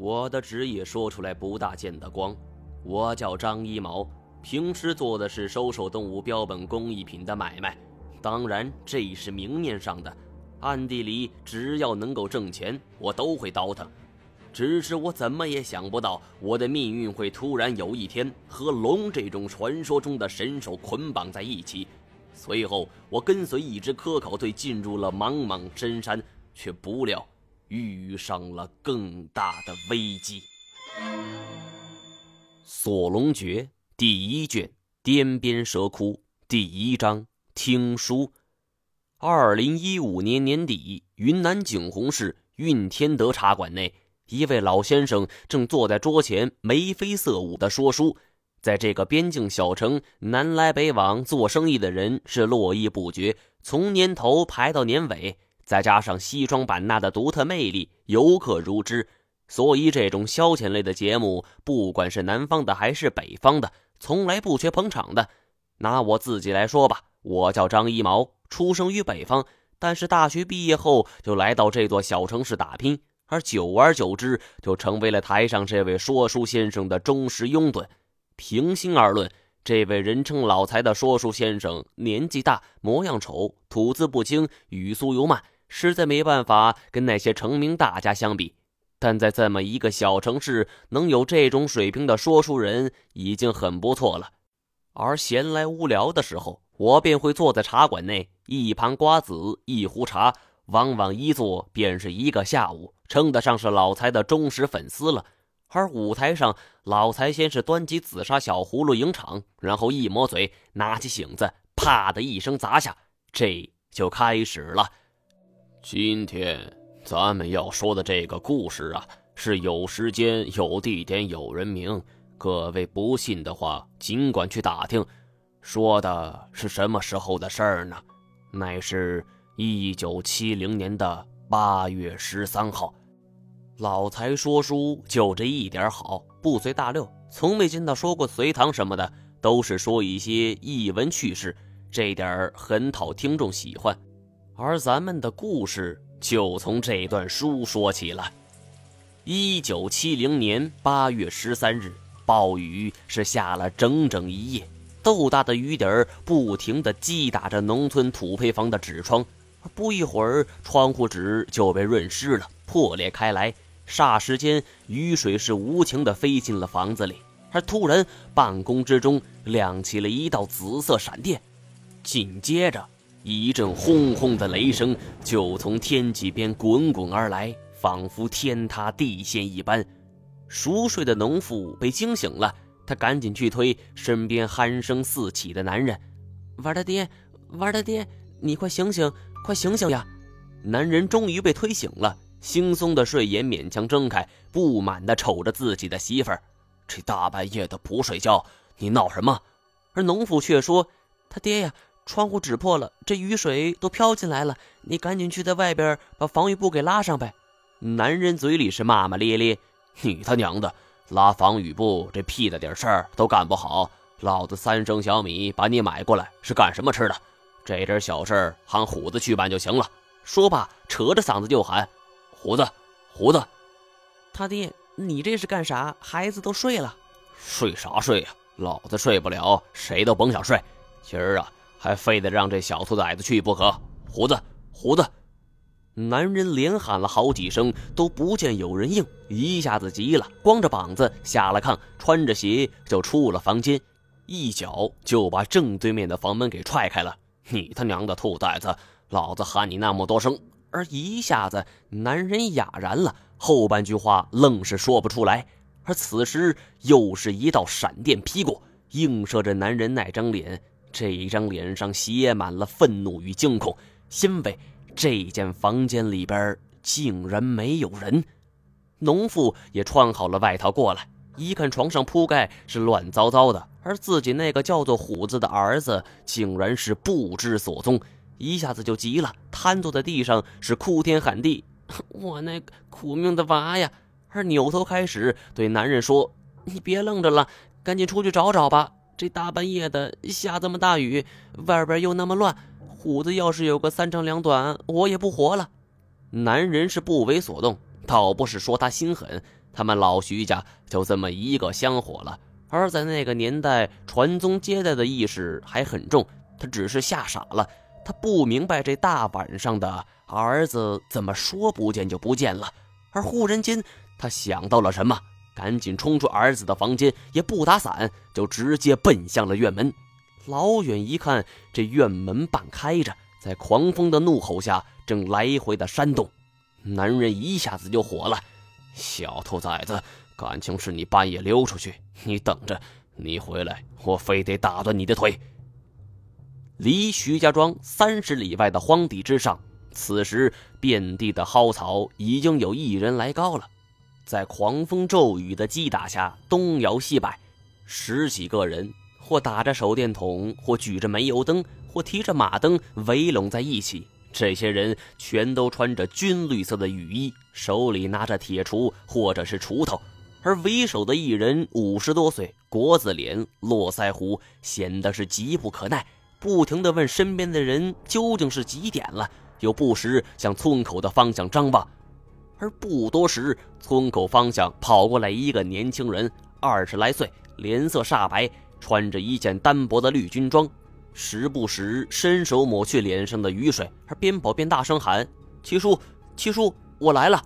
我的职业说出来不大见得光，我叫张一毛，平时做的是收受动物标本工艺品的买卖，当然这是明面上的，暗地里只要能够挣钱，我都会倒腾。只是我怎么也想不到，我的命运会突然有一天和龙这种传说中的神兽捆绑在一起。随后，我跟随一支科考队进入了茫茫深山，却不料遇上了更大的危机。《锁龙诀》第一卷《颠边蛇窟》第一章听书。二零一五年年底，云南景洪市运天德茶馆内。一位老先生正坐在桌前眉飞色舞地说书。在这个边境小城，南来北往做生意的人是络绎不绝，从年头排到年尾。再加上西双版纳的独特魅力，游客如织。所以，这种消遣类的节目，不管是南方的还是北方的，从来不缺捧场的。拿我自己来说吧，我叫张一毛，出生于北方，但是大学毕业后就来到这座小城市打拼。而久而久之，就成为了台上这位说书先生的忠实拥趸。平心而论，这位人称老财的说书先生年纪大、模样丑、吐字不清、语速又慢，实在没办法跟那些成名大家相比。但在这么一个小城市，能有这种水平的说书人已经很不错了。而闲来无聊的时候，我便会坐在茶馆内，一盘瓜子，一壶茶。往往一坐便是一个下午，称得上是老财的忠实粉丝了。而舞台上，老财先是端起紫砂小葫芦迎场，然后一抹嘴，拿起醒子，啪的一声砸下，这就开始了。今天咱们要说的这个故事啊，是有时间、有地点、有人名。各位不信的话，尽管去打听。说的是什么时候的事儿呢？乃是。一九七零年的八月十三号，老财说书就这一点好，不随大溜，从没见到说过隋唐什么的，都是说一些逸闻趣事，这点很讨听众喜欢。而咱们的故事就从这段书说起了。一九七零年八月十三日，暴雨是下了整整一夜，豆大的雨点儿不停地击打着农村土坯房的纸窗。不一会儿，窗户纸就被润湿了，破裂开来。霎时间，雨水是无情地飞进了房子里。而突然，半空之中亮起了一道紫色闪电，紧接着一阵轰轰的雷声就从天际边滚滚而来，仿佛天塌地陷一般。熟睡的农妇被惊醒了，他赶紧去推身边鼾声四起的男人：“玩他爹，玩他爹，你快醒醒！”快醒醒呀！男人终于被推醒了，惺忪的睡眼勉强睁开，不满地瞅着自己的媳妇儿：“这大半夜的不睡觉，你闹什么？”而农妇却说：“他爹呀，窗户纸破了，这雨水都飘进来了，你赶紧去在外边把防雨布给拉上呗。”男人嘴里是骂骂咧咧：“你他娘的，拉防雨布这屁大点事儿都干不好，老子三升小米把你买过来是干什么吃的？”这点小事儿喊虎子去办就行了。说罢，扯着嗓子就喊：“虎子，虎子！他爹，你这是干啥？孩子都睡了，睡啥睡呀？老子睡不了，谁都甭想睡。今儿啊，还非得让这小兔崽子去不可。胡子，胡子！”男人连喊了好几声，都不见有人应，一下子急了，光着膀子下了炕，穿着鞋就出了房间，一脚就把正对面的房门给踹开了。你他娘的兔崽子！老子喊你那么多声，而一下子男人哑然了，后半句话愣是说不出来。而此时又是一道闪电劈过，映射着男人那张脸，这一张脸上写满了愤怒与惊恐，因为这间房间里边竟然没有人。农妇也穿好了外套过来。一看床上铺盖是乱糟糟的，而自己那个叫做虎子的儿子竟然是不知所踪，一下子就急了，瘫坐在地上是哭天喊地：“ 我那苦命的娃呀！”而扭头开始对男人说：“你别愣着了，赶紧出去找找吧！这大半夜的下这么大雨，外边又那么乱，虎子要是有个三长两短，我也不活了。”男人是不为所动，倒不是说他心狠。他们老徐家就这么一个香火了。而在那个年代，传宗接代的意识还很重。他只是吓傻了，他不明白这大晚上的儿子怎么说不见就不见了。而忽然间，他想到了什么，赶紧冲出儿子的房间，也不打伞，就直接奔向了院门。老远一看，这院门半开着，在狂风的怒吼下，正来回的扇动。男人一下子就火了：“小兔崽子，感情是你半夜溜出去？你等着，你回来，我非得打断你的腿！”离徐家庄三十里外的荒地之上，此时遍地的蒿草已经有一人来高了，在狂风骤雨的击打下，东摇西摆，十几个人或打着手电筒，或举着煤油灯，或提着马灯，围拢在一起。这些人全都穿着军绿色的雨衣，手里拿着铁锄或者是锄头，而为首的一人五十多岁，国字脸，络腮胡，显得是急不可耐。不停地问身边的人究竟是几点了，又不时向村口的方向张望。而不多时，村口方向跑过来一个年轻人，二十来岁，脸色煞白，穿着一件单薄的绿军装，时不时伸手抹去脸上的雨水，而边跑边大声喊：“七叔，七叔，我来了！”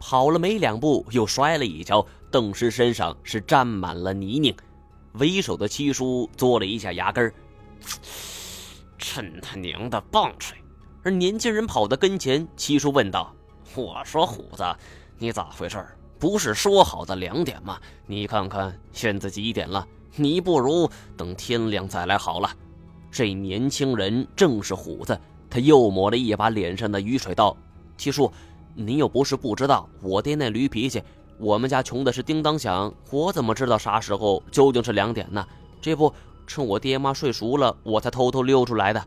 跑了没两步，又摔了一跤，顿时身上是沾满了泥泞。为首的七叔嘬了一下牙根儿。真他娘的棒槌！而年轻人跑到跟前，七叔问道：“我说虎子，你咋回事？不是说好的两点吗？你看看现在几点了？你不如等天亮再来好了。”这年轻人正是虎子，他又抹了一把脸上的雨水，道：“七叔，你又不是不知道，我爹那驴脾气，我们家穷的是叮当响，我怎么知道啥时候究竟是两点呢？这不。”趁我爹妈睡熟了，我才偷偷溜出来的。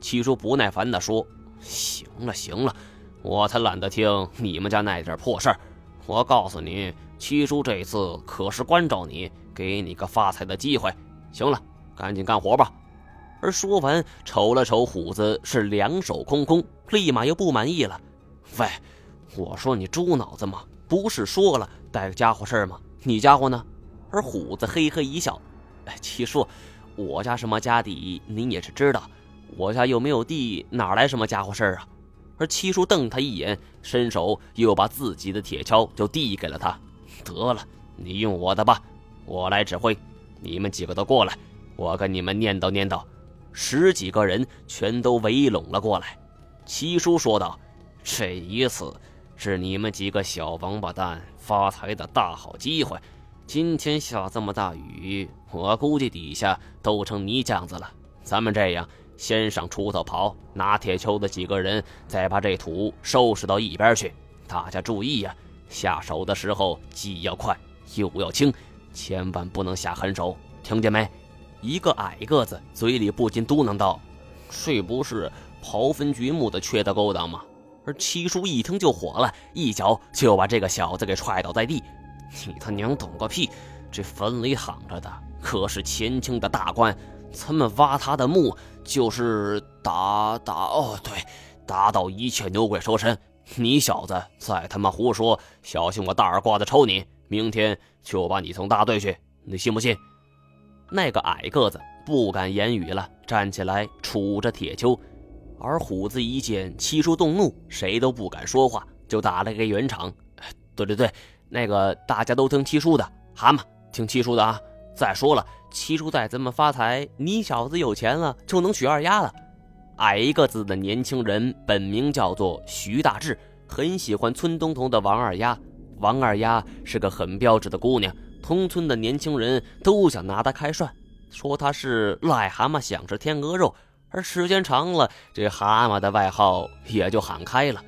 七叔不耐烦地说：“行了行了，我才懒得听你们家那点破事儿。我告诉你，七叔这次可是关照你，给你个发财的机会。行了，赶紧干活吧。”而说完，瞅了瞅虎子，是两手空空，立马又不满意了：“喂，我说你猪脑子吗？不是说了带个家伙事儿吗？你家伙呢？”而虎子嘿嘿一笑：“哎，七叔。”我家什么家底，您也是知道。我家又没有地，哪来什么家伙事儿啊？而七叔瞪他一眼，伸手又把自己的铁锹就递给了他。得了，你用我的吧，我来指挥。你们几个都过来，我跟你们念叨念叨。十几个人全都围拢了过来。七叔说道：“这一次是你们几个小王八蛋发财的大好机会。今天下这么大雨。”我估计底下都成泥浆子了。咱们这样，先上锄头刨，拿铁锹的几个人再把这土收拾到一边去。大家注意呀，下手的时候既要快又要轻，千万不能下狠手，听见没？一个矮个子嘴里不禁嘟囔道：“这不是刨坟掘墓的缺德勾当吗？”而七叔一听就火了，一脚就把这个小子给踹倒在地。你他娘懂个屁！这坟里躺着的。可是前清的大官，咱们挖他的墓就是打打哦，对，打倒一切牛鬼蛇神。你小子再他妈胡说，小心我大耳刮子抽你！明天就把你送大队去，你信不信？那个矮个子不敢言语了，站起来杵着铁锹。而虎子一见七叔动怒，谁都不敢说话，就打了个圆场。对对对，那个大家都听七叔的，蛤蟆听七叔的啊。再说了，七叔带咱们发财，你小子有钱了就能娶二丫了。矮一个子的年轻人本名叫做徐大志，很喜欢村东头的王二丫。王二丫是个很标致的姑娘，同村的年轻人都想拿她开涮，说她是癞蛤蟆想吃天鹅肉。而时间长了，这蛤蟆的外号也就喊开了。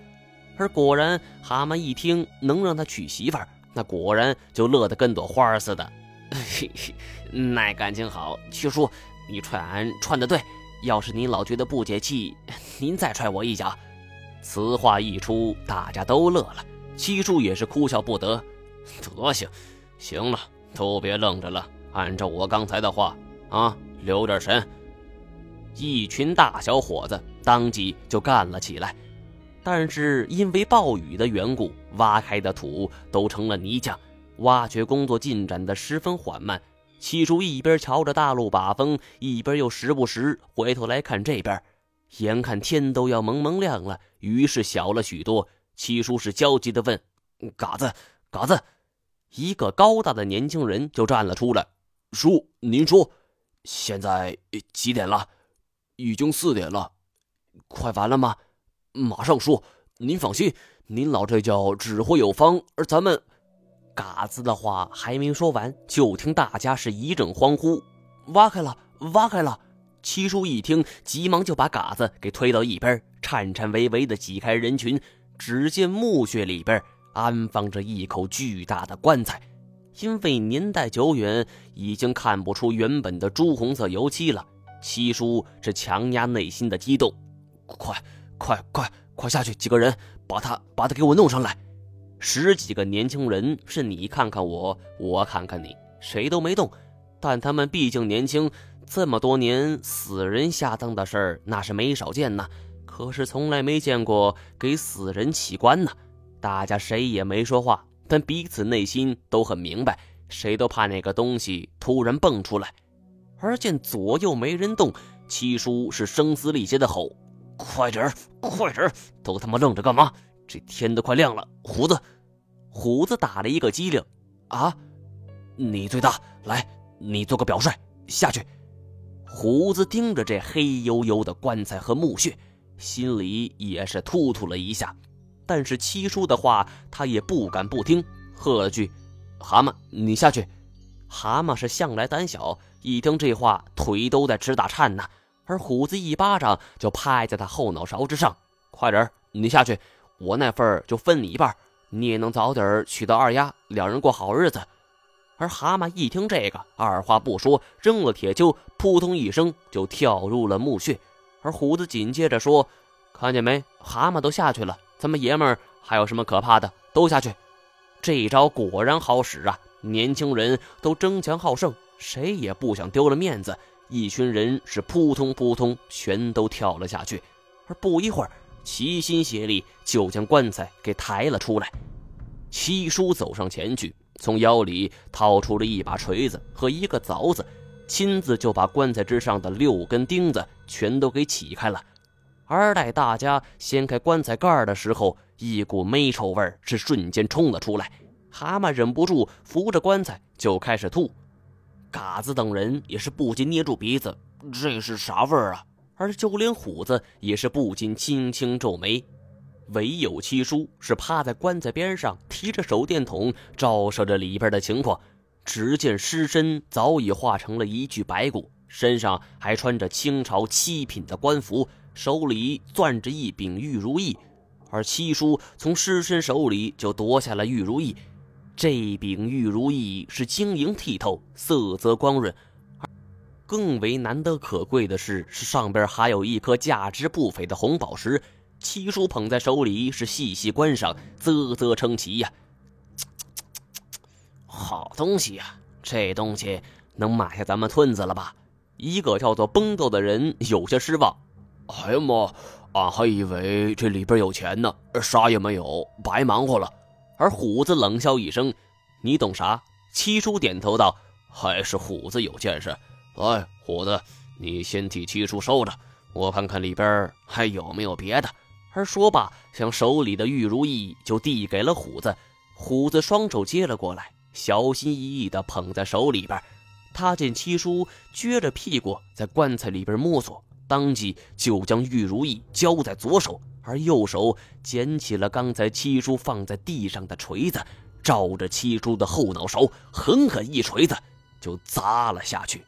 而果然，蛤蟆一听能让他娶媳妇儿，那果然就乐得跟朵花似的。嘿嘿，那感情好，七叔，你踹俺踹的对。要是您老觉得不解气，您再踹我一脚。此话一出，大家都乐了，七叔也是哭笑不得。德行，行了，都别愣着了，按照我刚才的话啊，留点神。一群大小伙子当即就干了起来，但是因为暴雨的缘故，挖开的土都成了泥浆。挖掘工作进展的十分缓慢。七叔一边瞧着大路把风，一边又时不时回头来看这边。眼看天都要蒙蒙亮了，于是小了许多。七叔是焦急地问：“嘎子，嘎子！”一个高大的年轻人就站了出来：“叔，您说，现在几点了？已经四点了，快完了吗？马上说。您放心，您老这叫指挥有方，而咱们……”嘎子的话还没说完，就听大家是一阵欢呼：“挖开了，挖开了！”七叔一听，急忙就把嘎子给推到一边，颤颤巍巍地挤开人群。只见墓穴里边安放着一口巨大的棺材，因为年代久远，已经看不出原本的朱红色油漆了。七叔是强压内心的激动：“快，快，快，快下去！几个人，把他，把他给我弄上来！”十几个年轻人是你看看我，我看看你，谁都没动。但他们毕竟年轻。这么多年，死人下葬的事儿那是没少见呐，可是从来没见过给死人起棺呢。大家谁也没说话，但彼此内心都很明白，谁都怕那个东西突然蹦出来。而见左右没人动，七叔是声嘶力竭的吼：“快点，快点！都他妈愣着干嘛？这天都快亮了！”胡子，虎子打了一个激灵：“啊，你最大，来，你做个表率，下去。”胡子盯着这黑黝黝的棺材和墓穴，心里也是突突了一下。但是七叔的话，他也不敢不听，喝了句：“蛤蟆，你下去。”蛤蟆是向来胆小，一听这话，腿都在直打颤呢。而虎子一巴掌就拍在他后脑勺之上：“快点你下去，我那份就分你一半，你也能早点娶到二丫，两人过好日子。”而蛤蟆一听这个，二话不说，扔了铁锹，扑通一声就跳入了墓穴。而虎子紧接着说：“看见没？蛤蟆都下去了，咱们爷们儿还有什么可怕的？都下去！”这一招果然好使啊！年轻人都争强好胜，谁也不想丢了面子。一群人是扑通扑通，全都跳了下去。而不一会儿，齐心协力就将棺材给抬了出来。七叔走上前去。从腰里掏出了一把锤子和一个凿子，亲自就把棺材之上的六根钉子全都给起开了。而待大家掀开棺材盖的时候，一股霉臭味是瞬间冲了出来。蛤蟆忍不住扶着棺材就开始吐，嘎子等人也是不禁捏住鼻子，这是啥味儿啊？而就连虎子也是不禁轻轻皱眉。唯有七叔是趴在棺材边上，提着手电筒照射着里边的情况。只见尸身早已化成了一具白骨，身上还穿着清朝七品的官服，手里攥着一柄玉如意。而七叔从尸身手里就夺下了玉如意，这柄玉如意是晶莹剔透，色泽光润。更为难得可贵的是，是上边还有一颗价值不菲的红宝石。七叔捧在手里，是细细观赏，啧啧称奇呀！好东西呀，这东西能买下咱们村子了吧？一个叫做崩豆的人有些失望。哎呀妈，俺还以为这里边有钱呢，啥也没有，白忙活了。而虎子冷笑一声：“你懂啥？”七叔点头道：“还是虎子有见识。哎，虎子，你先替七叔收着，我看看里边还有没有别的。”而说罢，将手里的玉如意就递给了虎子。虎子双手接了过来，小心翼翼地捧在手里边。他见七叔撅着屁股在棺材里边摸索，当即就将玉如意交在左手，而右手捡起了刚才七叔放在地上的锤子，照着七叔的后脑勺狠狠一锤子就砸了下去。